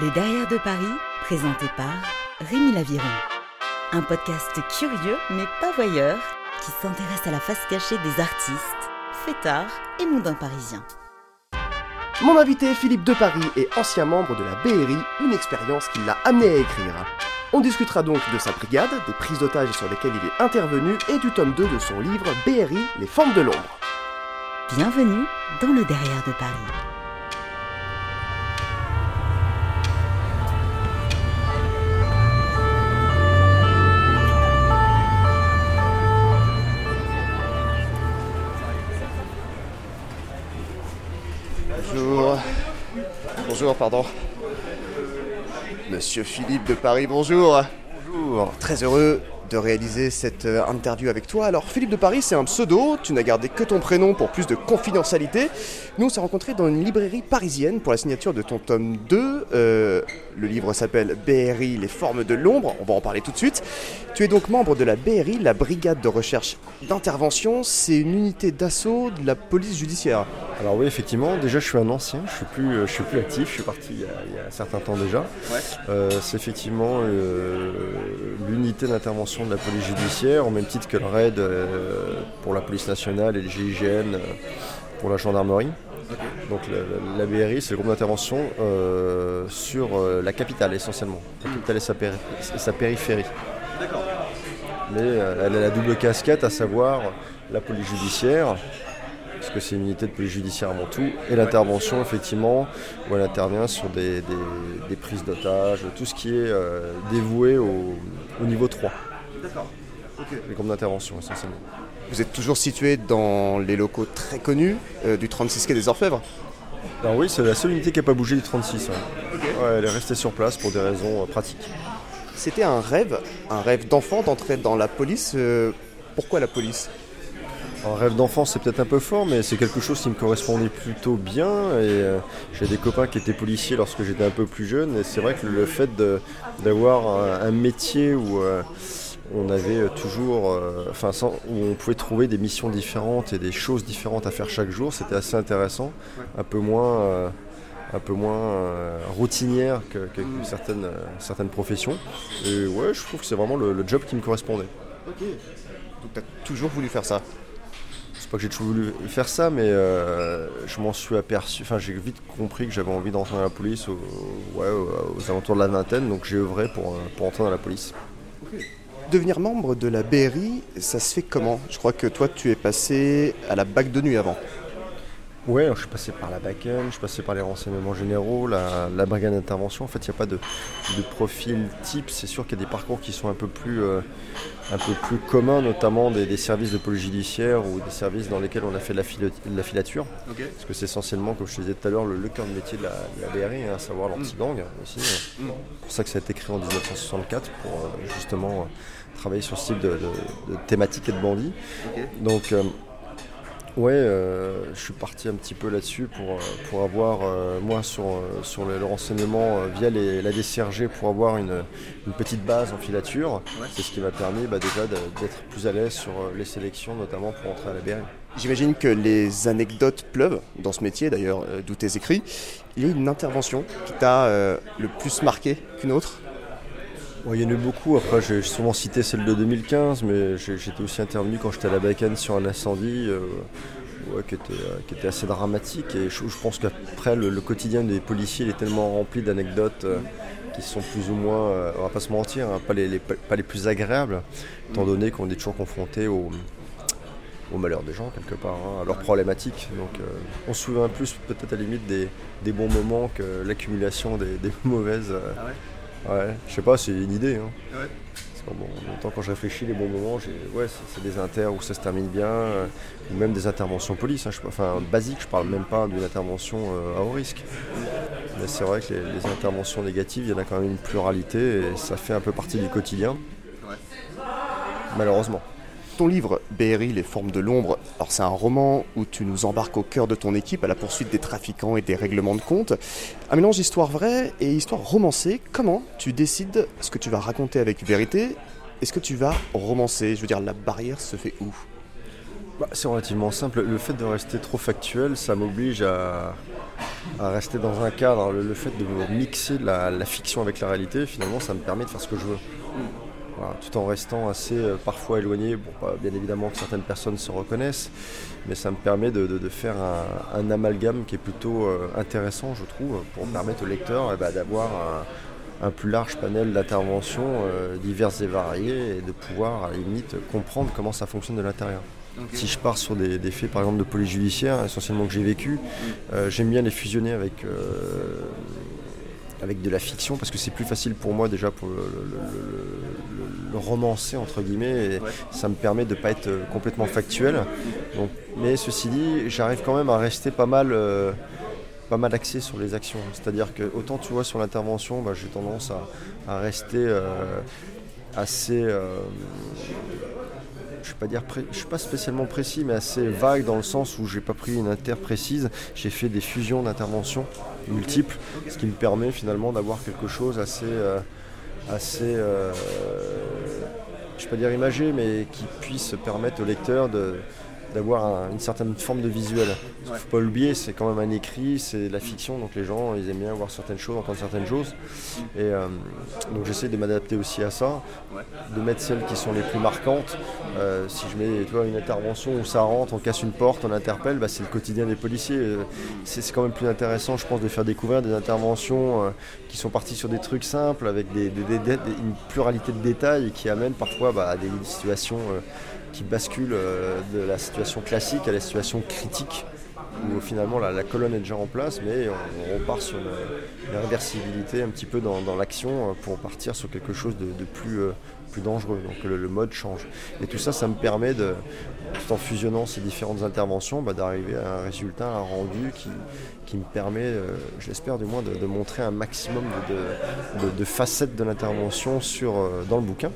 Les Derrière de Paris, présenté par Rémi Laviron. Un podcast curieux mais pas voyeur qui s'intéresse à la face cachée des artistes, fêtards et mondains parisiens. Mon invité Philippe de Paris est ancien membre de la BRI, une expérience qui l'a amené à écrire. On discutera donc de sa brigade, des prises d'otages sur lesquelles il est intervenu et du tome 2 de son livre BRI, les formes de l'ombre. Bienvenue dans le Derrière de Paris. Bonjour. Bonjour, pardon. Monsieur Philippe de Paris, bonjour. Bonjour. Très heureux de réaliser cette euh, interview avec toi. Alors, Philippe de Paris, c'est un pseudo, tu n'as gardé que ton prénom pour plus de confidentialité. Nous, on s'est rencontrés dans une librairie parisienne pour la signature de ton tome 2. Euh, le livre s'appelle BRI, les formes de l'ombre. On va en parler tout de suite. Tu es donc membre de la BRI, la brigade de recherche d'intervention. C'est une unité d'assaut de la police judiciaire. Alors oui, effectivement, déjà je suis un ancien, je suis plus, euh, je suis plus actif, je suis parti il y a, il y a un certain temps déjà. Euh, c'est effectivement euh, l'unité d'intervention de la police judiciaire, au même titre que le RAID euh, pour la police nationale et le GIGN euh, pour la gendarmerie. Donc la, BRI, c'est le groupe d'intervention euh, sur la capitale essentiellement, la capitale et sa, péri- et périphérie. Mais elle a la double casquette, à savoir la police judiciaire, parce que c'est une unité de police judiciaire avant tout, et l'intervention effectivement, où elle intervient sur des, prises d'otages, tout ce qui est dévoué au niveau 3. Les groupes d'intervention essentiellement. Vous êtes toujours situé dans les locaux très connus euh, du 36 quai des Orfèvres? Alors oui, c'est la seule unité qui n'a pas bougé du 36. ouais. Ouais, elle est restée sur place pour des raisons euh, pratiques. C'était un rêve, un rêve d'enfant d'entrer dans la police. Euh, pourquoi la police? Un rêve d'enfant, c'est peut-être un peu fort, mais c'est quelque chose qui me correspondait plutôt bien. Et euh, j'ai des copains qui étaient policiers lorsque j'étais un peu plus jeune. Et c'est vrai que le fait d'avoir un, un métier où euh, on avait toujours, euh, enfin, où on pouvait trouver des missions différentes et des choses différentes à faire chaque jour, c'était assez intéressant. Un peu moins. euh, un peu moins euh, routinière que, que- que certaines, euh, certaines professions. Et ouais, je trouve que c'est vraiment le- le job qui me correspondait. Donc tu as toujours voulu faire ça. C'est pas que j'ai toujours voulu faire ça, mais euh, je m'en suis aperçu. Enfin, j'ai vite compris que j'avais envie d'entrer dans la police au- ouais, aux, alentours de la vingtaine, donc j'ai œuvré pour, euh, pour entrer dans la police. Devenir membre de la BRI, ça se fait comment? Je crois que toi tu es passé à la bac de nuit avant. Ouais, je suis passé par la BACN, je suis passé par les renseignements généraux, la, la brigade d'intervention. En fait, il n'y a pas de, de profil type. C'est sûr qu'il y a des parcours qui sont un peu plus, euh, un peu plus communs, notamment des, des services de police judiciaire ou des services dans lesquels on a fait de la, fila- de la filature. Parce que c'est essentiellement, comme je te disais tout à l'heure, le, le cœur de métier de la, de la BRI, hein, à savoir l'anti-gang aussi. C'est pour ça que ça a été créé en 1964 pour euh, justement euh, travailler sur ce type de, de- de thématique et de bandits. Donc, euh, ouais, euh, je suis parti un petit peu là-dessus pour, euh, pour avoir, euh, moi, sur, sur le, le renseignement via les- la DCRG, pour avoir une, une petite base en filature. C'est ce qui m'a permis bah, déjà d'être plus à l'aise sur les sélections, notamment pour entrer à la BRI. J'imagine que les anecdotes pleuvent dans ce métier, d'ailleurs, d'où tes écrits. Il y a une intervention qui t'a le plus marqué qu'une autre? Il y en a eu beaucoup. Après, j'ai souvent cité celle de 2015, mais j'étais aussi intervenu quand j'étais à la Bacane sur un incendie euh, ouais, qui, était, euh, qui était assez dramatique. Et je, pense qu'après, le, quotidien des policiers il est tellement rempli d'anecdotes euh, qui sont plus ou moins, on va pas se mentir, hein, pas, les, plus agréables, étant donné qu'on est toujours confronté au, au malheur des gens, quelque part, hein, à leurs problématiques. Donc, on se souvient plus, peut-être à la limite, des, bons moments que l'accumulation des, mauvaises. Ouais, je sais pas, c'est une idée. Hein. Parce que, bon, en même temps, quand je réfléchis, les bons moments, ouais, c'est des inters où ça se termine bien, euh, ou même des interventions police. hein, je- enfin, basique, je parle même pas d'une intervention euh, à haut risque. Mais c'est vrai que les, les interventions négatives, il y en a quand même une pluralité et ça fait un peu partie du quotidien. Malheureusement. Ton livre BRI, les formes de l'ombre, alors c'est un roman où tu nous embarques au cœur de ton équipe à la poursuite des trafiquants et des règlements de compte. Un mélange d'histoire vraie et histoire romancée. Comment tu décides ce que tu vas raconter avec vérité et ce que tu vas romancer? Je veux dire, la barrière se fait où? Bah, C'est relativement simple. Le fait de rester trop factuel, ça m'oblige à, rester dans un cadre. Le, fait de mixer la, fiction avec la réalité, finalement, ça me permet de faire ce que je veux. Tout en restant assez euh, parfois éloigné. Bon, bien évidemment que certaines personnes se reconnaissent, mais ça me permet de, faire un, amalgame qui est plutôt euh, intéressant, je trouve, pour permettre au lecteur eh ben, d'avoir un, plus large panel d'interventions euh, diverses et variées et de pouvoir, à la limite, comprendre comment ça fonctionne de l'intérieur. Si je pars sur des, faits par exemple de police judiciaire, essentiellement que j'ai vécu, euh, j'aime bien les fusionner avec, euh, avec de la fiction parce que c'est plus facile pour moi déjà pour le, romancer entre guillemets et ça me permet de ne pas être complètement factuel. mais ceci dit, j'arrive quand même à rester pas mal. Euh, pas mal axé sur les actions. C'est-à-dire que autant tu vois sur l'intervention, bah, j'ai tendance à, rester assez je ne dire je suis pas spécialement précis, mais assez vague dans le sens où j'ai pas pris une inter précise. J'ai fait des fusions d'interventions multiples, ce qui me permet finalement d'avoir quelque chose assez, euh, assez, euh, je vais pas dire imagé, mais qui puisse permettre au lecteur de d'avoir une certaine forme de visuel. Il ne faut pas l'oublier, c'est quand même un écrit, c'est de la fiction, donc les gens ils aiment bien voir certaines choses, entendre certaines choses. Et euh, donc j'essaie de m'adapter aussi à ça, de mettre celles qui sont les plus marquantes. Euh, si je mets une intervention où ça rentre, on casse une porte, on interpelle, bah, c'est le quotidien des policiers. Euh, c'est quand même plus intéressant, je pense, de faire découvrir des interventions qui sont parties sur des trucs simples, avec une pluralité de détails et qui amènent parfois bah, à des situations qui bascule euh, de la situation classique à la situation critique où finalement la, colonne est déjà en place, mais on, repart sur la réversibilité un petit peu dans, l'action euh, pour partir sur quelque chose de, plus, euh, plus dangereux. Donc le, mode change. Et tout ça, ça me permet, de, tout en fusionnant ces différentes interventions, bah, d'arriver à un résultat, un rendu qui, qui me permet, j'espère du moins, de, montrer un maximum de, facettes de l'intervention dans le bouquin.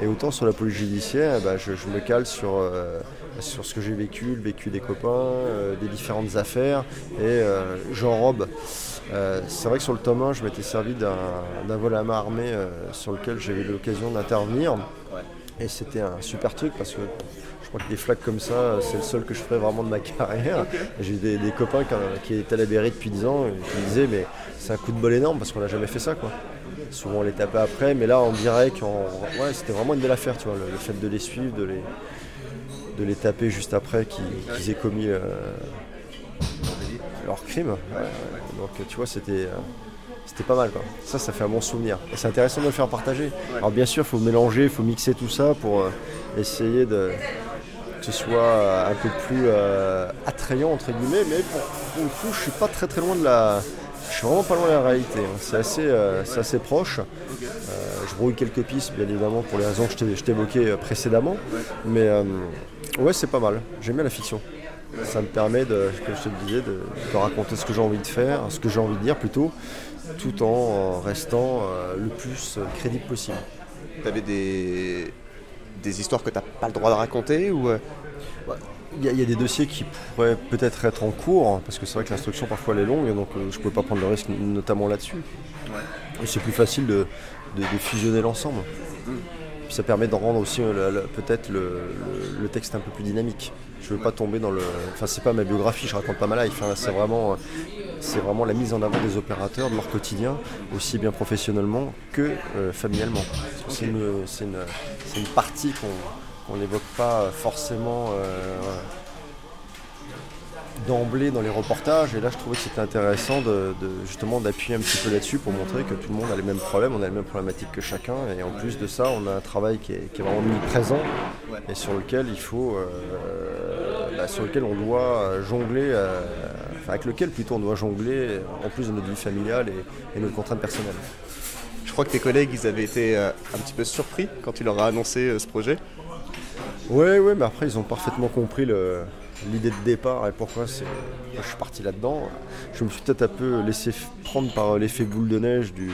Et autant sur la police judiciaire, bah, je, me cale sur, euh, sur ce que j'ai vécu, le vécu des copains, euh, des différentes affaires, et euh, c'est vrai que sur le tome 1, je m'étais servi d'un vol à main armée sur lequel j'avais eu l'occasion d'intervenir. Et c'était un super truc parce que je crois que des flaques comme ça, c'est le seul que je ferais vraiment de ma carrière. J'ai des, des, copains qui, étaient à la Berry depuis 10 ans et qui disaient mais c'est un coup de bol énorme parce qu'on n'a jamais fait ça quoi. Souvent on les tapait après, mais là on dirait que ouais, c'était vraiment une belle affaire, tu vois, le, fait de les suivre, de les, de les taper juste après qu'ils aient commis euh, leur crime. donc tu vois, c'était euh, c'était pas mal quoi. Ça, ça fait un bon souvenir. Et c'est intéressant de le faire partager. Alors bien sûr, il faut mélanger, il faut mixer tout ça pour euh, essayer de que ce soit un peu plus attrayant entre guillemets, mais pour, pour, le coup, je suis pas très très loin de la je suis vraiment pas loin de la réalité. Hein. C'est assez, euh, assez proche. Euh, je brouille quelques pistes, bien évidemment, pour les raisons que je t'évoquais euh, précédemment. Mais ouais, c'est pas mal. J'aime bien la fiction. Ça me permet, de, comme je te disais, de, raconter ce que j'ai envie de faire, ce que j'ai envie de dire plutôt, tout en restant le plus crédible possible. Tu avais des, des histoires que tu n'as pas le droit de raconter ou il y, a des dossiers qui pourraient peut-être être en cours, parce que c'est vrai que l'instruction parfois elle est longue, donc euh, je ne pouvais pas prendre le risque notamment là-dessus. Et c'est plus facile de, fusionner l'ensemble. Ça permet de rendre aussi euh, peut-être le, texte un peu plus dynamique. Je ne veux pas tomber dans le. Enfin, c'est pas ma biographie, je raconte pas ma life. Hein. C'est vraiment, c'est vraiment la mise en avant des opérateurs, de leur quotidien, aussi bien professionnellement que euh, familialement. C'est une, une, partie qu'on on n'évoque pas forcément euh, d'emblée dans les reportages. Et là, je trouvais que c'était intéressant de, justement d'appuyer un petit peu là-dessus pour montrer que tout le monde a les mêmes problèmes, on a les mêmes problématiques que chacun. Et en plus de ça, on a un travail qui est, vraiment mis présent et sur lequel il faut, euh, bah, sur lequel on doit jongler. Euh, enfin, avec lequel plutôt on doit jongler en plus de notre vie familiale et, et nos contraintes personnelles. Je crois que tes collègues, ils avaient été un petit peu surpris quand tu leur as annoncé ce projet. Oui, ouais, mais après ils ont parfaitement compris l'idée de départ et pourquoi je suis parti là-dedans. Je me suis peut-être un peu laissé prendre par l'effet boule de neige du,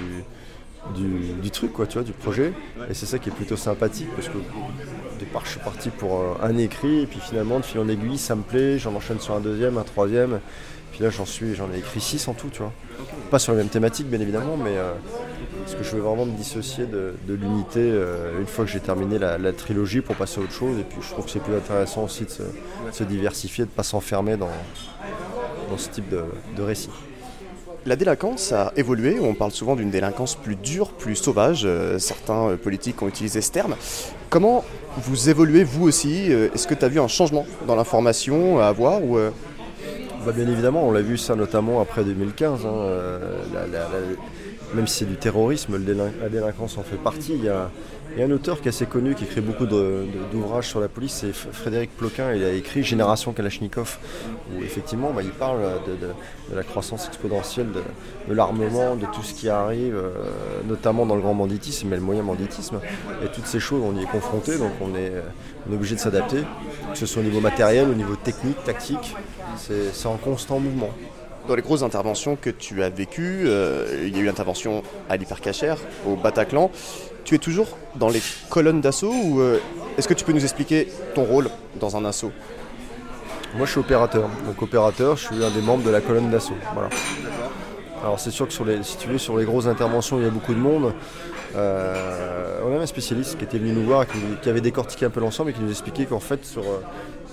du, truc, quoi, tu vois, du projet. Et c'est ça qui est plutôt sympathique parce que au départ je suis parti pour euh, un écrit et puis finalement de fil en aiguille ça me plaît, j'en enchaîne sur un deuxième, un troisième. Puis là j'en suis, j'en ai écrit six en tout, tu vois. Pas sur la même thématique bien évidemment, mais euh, Parce que je veux vraiment me dissocier de, l'unité une fois que j'ai terminé la, trilogie pour passer à autre chose. Et puis je trouve que c'est plus intéressant aussi de se, diversifier, de ne pas s'enfermer dans, dans ce type de, de récit. La délinquance a évolué, on parle souvent d'une délinquance plus dure, plus sauvage, euh, certains euh, politiques ont utilisé ce terme. Comment vous évoluez vous aussi? Euh, Est-ce que tu as vu un changement dans l'information à avoir ou, bah, Bien évidemment, on l'a vu ça notamment après 2015. Hein, même si c'est du terrorisme, la délinquance en fait partie. Il y a, un auteur qui est assez connu, qui écrit beaucoup d'ouvrages sur la police, c'est Frédéric Ploquin. Il a écrit Génération Kalachnikov, où effectivement bah, il parle de, la croissance exponentielle de, l'armement, de tout ce qui arrive, euh, notamment dans le grand banditisme, mais le moyen banditisme. Et toutes ces choses, on y est confronté, donc on est obligé de s'adapter, que ce soit au niveau matériel, au niveau technique, tactique. C'est en constant mouvement dans les grosses interventions que tu as vécues, euh, il y a eu l'intervention à l'hypercachère, au Bataclan. Tu es toujours dans les colonnes d'assaut ou euh, est-ce que tu peux nous expliquer ton rôle dans un assaut? Moi je suis opérateur. Donc opérateur, je suis un des membres de la colonne d'assaut. Voilà. Alors c'est sûr que sur les, si tu veux, sur les grosses interventions, il y a beaucoup de monde. Euh, on avait un spécialiste qui était venu nous voir, qui, avait décortiqué un peu l'ensemble et qui nous expliquait qu'en fait sur,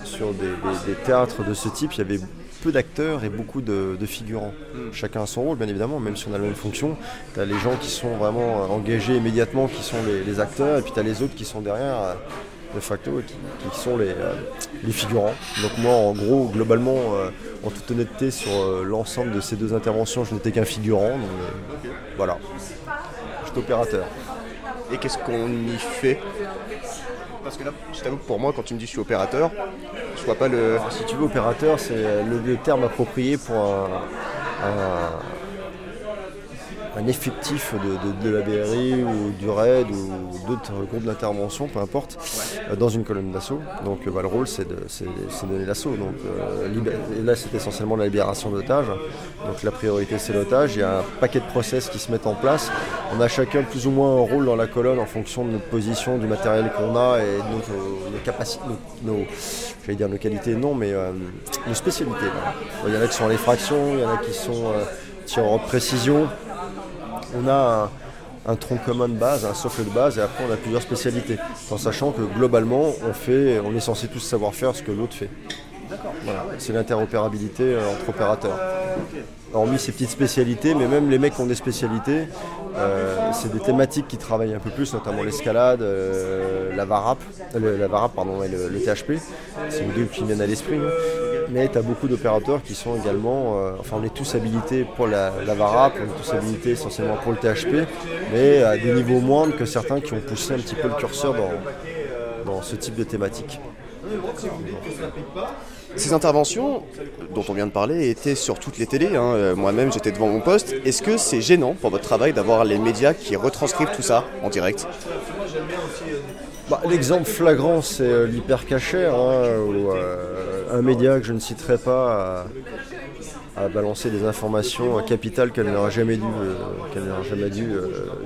sur des, théâtres de ce type, il y avait peu d'acteurs et beaucoup de, figurants. Hmm. Chacun a son rôle, bien évidemment, même si on a la même fonction. Tu as les gens qui sont vraiment euh, engagés immédiatement, qui sont les, acteurs, et puis tu as les autres qui sont derrière, euh, de facto, qui, qui sont les, euh, les, figurants. Donc moi, en gros, globalement, en toute honnêteté, sur l'ensemble de ces deux interventions, je n'étais qu'un figurant. Donc, voilà. Je suis opérateur. Et qu'est-ce qu'on y fait? Parce que là, je t'avoue que pour moi, quand tu me dis je suis opérateur, je vois pas le. si tu veux, opérateur, c'est le, terme approprié pour un effectif de, la BRI ou du RAID ou d'autres groupes d'intervention, peu importe, euh, dans une colonne d'assaut. Donc euh, bah, le rôle c'est de, donner l'assaut. Donc euh, là c'est essentiellement la libération d'otages. Donc la priorité c'est l'otage. Il y a un paquet de process qui se mettent en place. On a chacun plus ou moins un rôle dans la colonne en fonction de notre position, du matériel qu'on a et de nos, capacités, nos, j'allais dire nos qualités, non, mais nos spécialités. Il y en a qui sont les fractions, il y en a qui sont tireurs en précision, on a un, tronc commun de base, un socle de base, et après on a plusieurs spécialités, en sachant que globalement on fait, on est censé tous savoir faire ce que l'autre fait. C'est l'interopérabilité euh, entre opérateurs. Hormis ces petites spécialités, mais même les mecs qui ont des spécialités, euh, c'est des thématiques qui travaillent un peu plus, notamment l'escalade, euh, la VARAP, la VARAP pardon, et le, THP. C'est deux qui viennent à l'esprit. Hein mais tu as beaucoup d'opérateurs qui sont également, euh, enfin on est tous habilités pour la, VARAP, on est tous habilités essentiellement pour le THP, mais à des niveaux moindres que certains qui ont poussé un petit peu le curseur dans, dans ce type de thématique. Ces interventions dont on vient de parler étaient sur toutes les télés. Hein. Euh, moi-même, j'étais devant mon poste. Est-ce que c'est gênant pour votre travail d'avoir les médias qui retranscrivent tout ça en direct? Bah, L'exemple flagrant, c'est euh, l'hypercachère, hein, où euh, un média que je ne citerai pas a, balancé des informations capitales qu'elle n'aurait jamais dû, euh, qu'elle jamais dû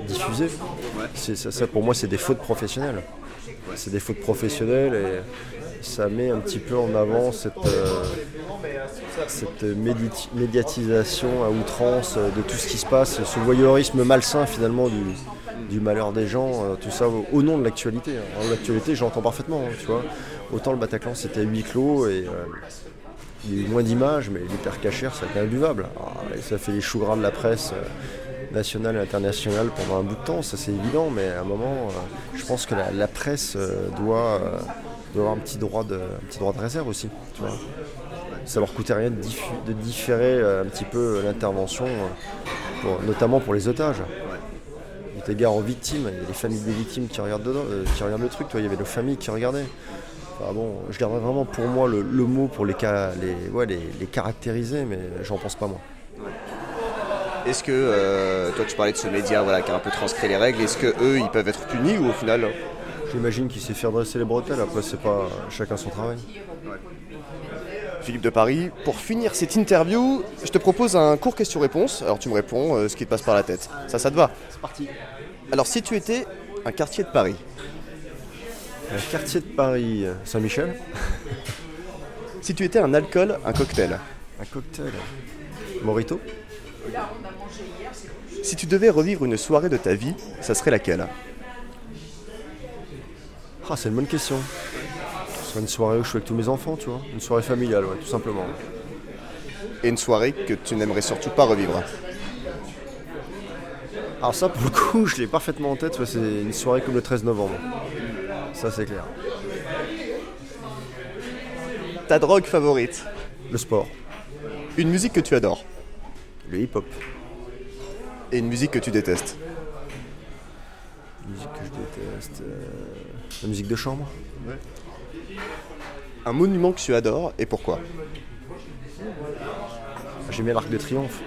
diffuser. Ça, ça, pour moi, c'est des fautes professionnelles. C'est des fautes professionnelles et ça met un petit peu en avant cette, cette médiatisation à outrance de tout ce qui se passe, ce voyeurisme malsain finalement du, du malheur des gens, euh, tout ça au, nom de l'actualité. Hein. L'actualité, j'entends parfaitement, hein, tu vois. Autant le Bataclan, c'était huis clos et euh, il y a eu moins d'images, mais l'hypercachère, ça a été imbuvable. Ah, ça fait les choux gras de la presse euh, nationale et internationale pendant un bout de temps, ça c'est évident, mais à un moment, je pense que la, presse doit, avoir un petit, droit de, petit droit de réserve aussi. Tu vois. Ça leur coûtait rien de, différer un petit peu l'intervention, notamment pour les otages des gars en victime, il y a les familles des victimes qui regardent, dedans, euh, qui regardent le truc, toi, il y avait nos familles qui regardaient. bon, je garderais vraiment pour moi le, mot pour les, les, les, caractériser, mais j'en pense pas moi. Est-ce que, euh, toi tu parlais de ce média voilà, qui a un peu transcrit les règles, est-ce que eux ils peuvent être punis ou au final J'imagine qu'il sait faire dresser les bretelles, après c'est pas chacun son travail. Philippe de Paris. Pour finir cette interview, je te propose un court question-réponse. Alors tu me réponds euh, ce qui te passe par la tête. Ça, ça te va C'est parti. Alors si tu étais un quartier de Paris. Un quartier de Paris, Saint-Michel. si tu étais un alcool, un cocktail. Un cocktail. Morito. Si tu devais revivre une soirée de ta vie, ça serait laquelle? Ah, c'est une bonne question. Une soirée où je suis avec tous mes enfants, tu vois. Une soirée familiale, ouais, tout simplement. Et une soirée que tu n'aimerais surtout pas revivre Alors ça, pour le coup, je l'ai parfaitement en tête. ouais, c'est une soirée comme le 13 novembre. Ça, c'est clair. Ta drogue favorite? Le sport, Une musique que tu adores le hip-hop, Et une musique que tu détestes la musique que je déteste, euh, la musique de chambre. Un monument que tu adores et pourquoi? J'aime bien l'Arc de Triomphe.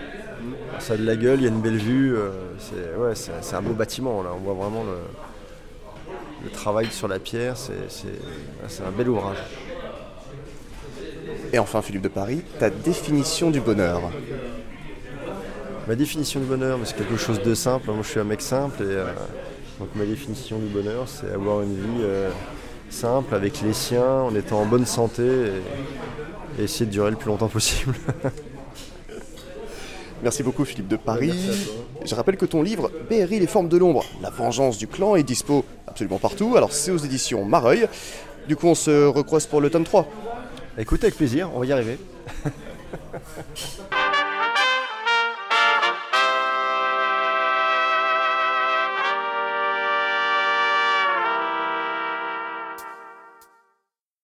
Ça a de la gueule, il y a une belle vue. euh, c'est ouais, un beau bâtiment. Là, on voit vraiment le, le travail sur la pierre. C'est un bel ouvrage. Et enfin, Philippe de Paris, ta définition du bonheur Ma définition du bonheur, c'est quelque chose de simple. Moi, je suis un mec simple et euh, donc ma définition du bonheur, c'est avoir une vie euh, simple avec les siens, en étant en bonne santé et, et essayer de durer le plus longtemps possible. Merci beaucoup Philippe de Paris. Je rappelle que ton livre BRI les formes de l'ombre, la vengeance du clan est dispo absolument partout. Alors c'est aux éditions Mareuil. Du coup on se recroise pour le tome 3. Écoute, avec plaisir, on va y arriver.